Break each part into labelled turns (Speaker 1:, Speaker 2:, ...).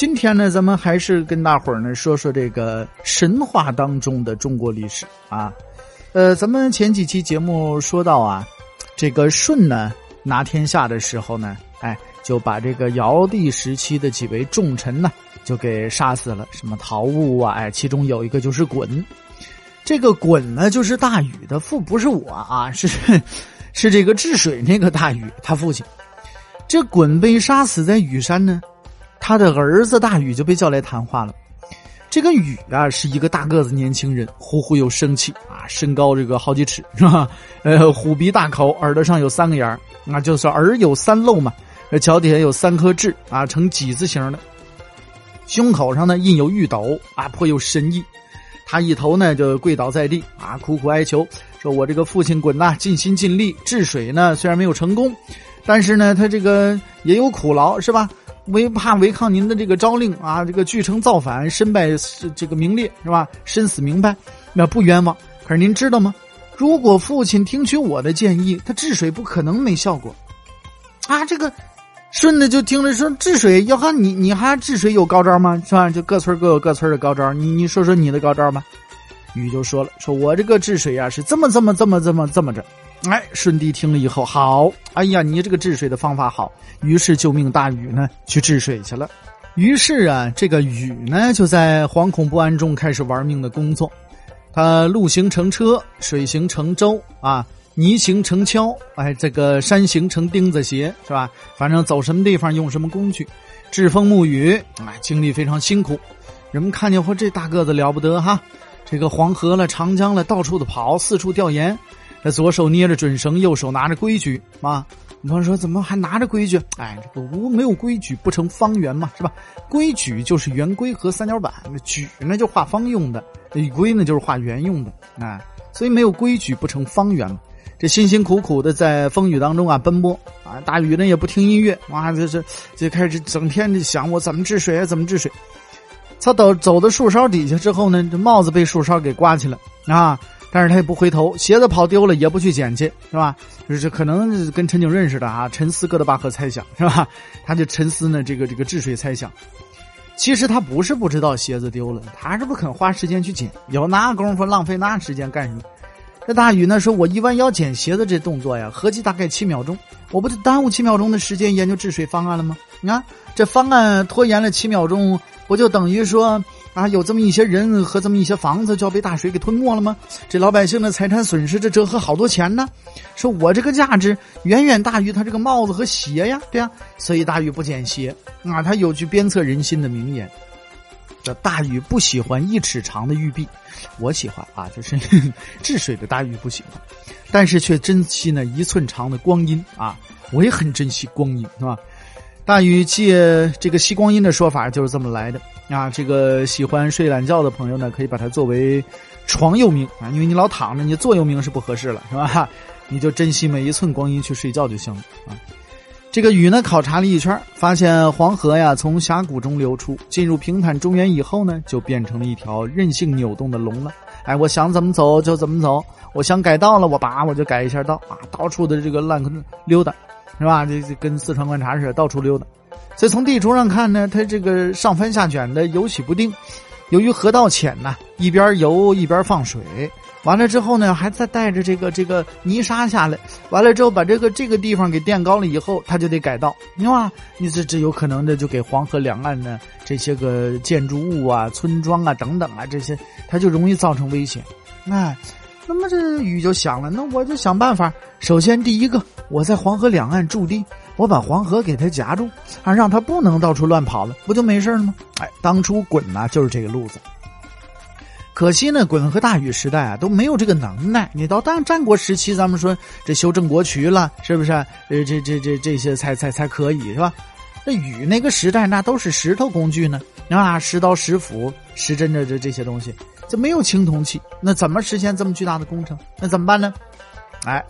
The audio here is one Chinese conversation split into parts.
Speaker 1: 今天呢，咱们还是跟大伙儿呢说说这个神话当中的中国历史啊。呃，咱们前几期节目说到啊，这个舜呢拿天下的时候呢，哎，就把这个尧帝时期的几位重臣呢就给杀死了，什么陶物啊，哎，其中有一个就是鲧。这个鲧呢，就是大禹的父，不是我啊，是 是这个治水那个大禹他父亲。这鲧被杀死在羽山呢。他的儿子大禹就被叫来谈话了。这个禹啊，是一个大个子年轻人，呼呼有生气啊，身高这个好几尺是吧？呃，虎鼻大口，耳朵上有三个眼儿，那就是耳有三漏嘛。脚底下有三颗痣啊，呈几字形的。胸口上呢印有玉斗啊，颇有深意。他一头呢就跪倒在地啊，苦苦哀求，说我这个父亲滚呐，尽心尽力治水呢，虽然没有成功，但是呢，他这个也有苦劳是吧？为怕违抗您的这个诏令啊，这个据城造反，身败这个名裂是吧？身死名败，那不冤枉。可是您知道吗？如果父亲听取我的建议，他治水不可能没效果。啊，这个顺子就听着说治水，要喊你你还治水有高招吗？是吧？就各村各有各村的高招，你你说说你的高招吧。禹就说了，说我这个治水啊是这么这么这么这么这么着。哎，舜帝听了以后，好，哎呀，你这个治水的方法好，于是就命大禹呢去治水去了。于是啊，这个禹呢就在惶恐不安中开始玩命的工作。他陆行乘车，水行乘舟啊，泥行乘橇，哎，这个山行乘钉子鞋，是吧？反正走什么地方用什么工具，栉风沐雨，哎，经历非常辛苦。人们看见嚯，这大个子了不得哈，这个黄河了、长江了，到处的跑，四处调研。那左手捏着准绳，右手拿着规矩啊！我们说怎么还拿着规矩？哎，这个无没有规矩不成方圆嘛，是吧？规矩就是圆规和三角板，那矩呢就画方用的，那规呢就是画圆用的啊。所以没有规矩不成方圆嘛。这辛辛苦苦的在风雨当中啊奔波啊，大雨呢也不听音乐，哇，这这就开始整天的想我怎么治水啊，怎么治水。他走走到树梢底下之后呢，这帽子被树梢给刮起了啊。但是他也不回头，鞋子跑丢了也不去捡去，是吧？就是可能跟陈景润似的啊，沉思哥德巴赫猜想，是吧？他就沉思呢，这个这个治水猜想。其实他不是不知道鞋子丢了，他是不肯花时间去捡，有那功夫浪费那时间干什么？这大禹呢说：“我一弯腰捡鞋子这动作呀，合计大概七秒钟，我不就耽误七秒钟的时间研究治水方案了吗？你看这方案拖延了七秒钟，不就等于说？”啊，有这么一些人和这么一些房子就要被大水给吞没了吗？这老百姓的财产损失，这折合好多钱呢。说我这个价值远远大于他这个帽子和鞋呀，对呀。所以大禹不捡鞋啊。他有句鞭策人心的名言：这大禹不喜欢一尺长的玉璧，我喜欢啊，就是 治水的大禹不喜欢，但是却珍惜那一寸长的光阴啊。我也很珍惜光阴，是吧？大禹借这个吸光阴的说法就是这么来的啊！这个喜欢睡懒觉的朋友呢，可以把它作为床右铭啊，因为你老躺着，你坐右铭是不合适了，是吧？你就珍惜每一寸光阴去睡觉就行了啊！这个禹呢，考察了一圈，发现黄河呀从峡谷中流出，进入平坦中原以后呢，就变成了一条任性扭动的龙了。哎，我想怎么走就怎么走，我想改道了，我拔我就改一下道啊，到处的这个乱溜达。是吧？这这跟四川观察似的，到处溜达。所以从地图上看呢，它这个上翻下卷的，游起不定。由于河道浅呐，一边游一边放水，完了之后呢，还再带着这个这个泥沙下来。完了之后，把这个这个地方给垫高了以后，它就得改道，你吧？你这这有可能的，就给黄河两岸呢这些个建筑物啊、村庄啊等等啊这些，它就容易造成危险。哎。那么这禹就想了，那我就想办法。首先第一个，我在黄河两岸驻地，我把黄河给它夹住，啊，让它不能到处乱跑了，不就没事了吗？哎，当初鲧呐就是这个路子。可惜呢，鲧和大禹时代啊都没有这个能耐。你到当战国时期，咱们说这修正国渠了，是不是？呃，这这这这些才才才可以是吧？那禹那个时代那都是石头工具呢，啊，石刀、石斧、石针的这这些东西，这没有青铜器，那怎么实现这么巨大的工程？那怎么办呢？哎，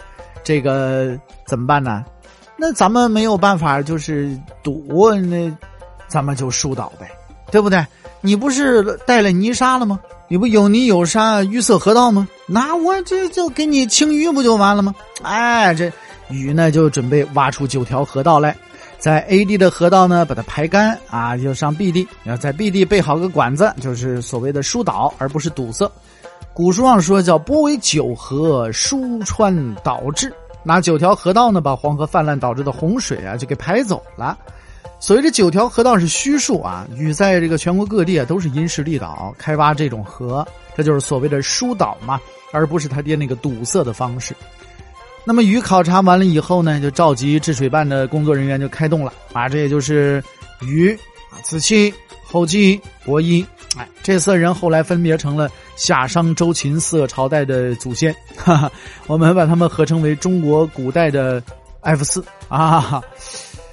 Speaker 1: 这个怎么办呢？那咱们没有办法，就是赌，那咱们就疏导呗，对不对？你不是带了泥沙了吗？你不有泥有沙，淤塞河道吗？那我这就给你清淤不就完了吗？哎，这禹呢就准备挖出九条河道来。在 A 地的河道呢，把它排干啊，就上 B 地，要在 B 地备好个管子，就是所谓的疏导，而不是堵塞。古书上说叫波为九河，疏川导致，拿九条河道呢，把黄河泛滥导致的洪水啊，就给排走了。所谓这九条河道是虚数啊，禹在这个全国各地啊，都是因势利导开挖这种河，这就是所谓的疏导嘛，而不是他爹那个堵塞的方式。那么禹考察完了以后呢，就召集治水办的工作人员就开动了啊，这也就是禹、子期、后稷、伯益，哎，这四人后来分别成了夏商周秦四个朝代的祖先，哈哈，我们把他们合称为中国古代的 F 四啊。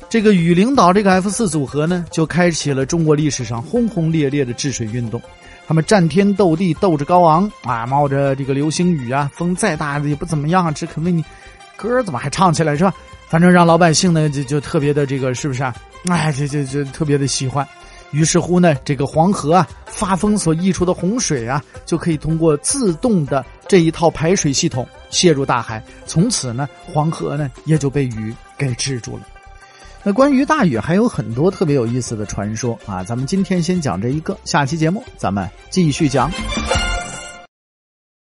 Speaker 1: 这个禹领导这个 F 四组合呢，就开启了中国历史上轰轰烈烈的治水运动。他们战天斗地，斗志高昂啊，冒着这个流星雨啊，风再大也不怎么样，只肯为你。歌怎么还唱起来是吧？反正让老百姓呢就就特别的这个是不是啊？哎，这这这特别的喜欢。于是乎呢，这个黄河啊发疯所溢出的洪水啊，就可以通过自动的这一套排水系统泄入大海。从此呢，黄河呢也就被雨给治住了。那关于大禹还有很多特别有意思的传说啊，咱们今天先讲这一个，下期节目咱们继续讲。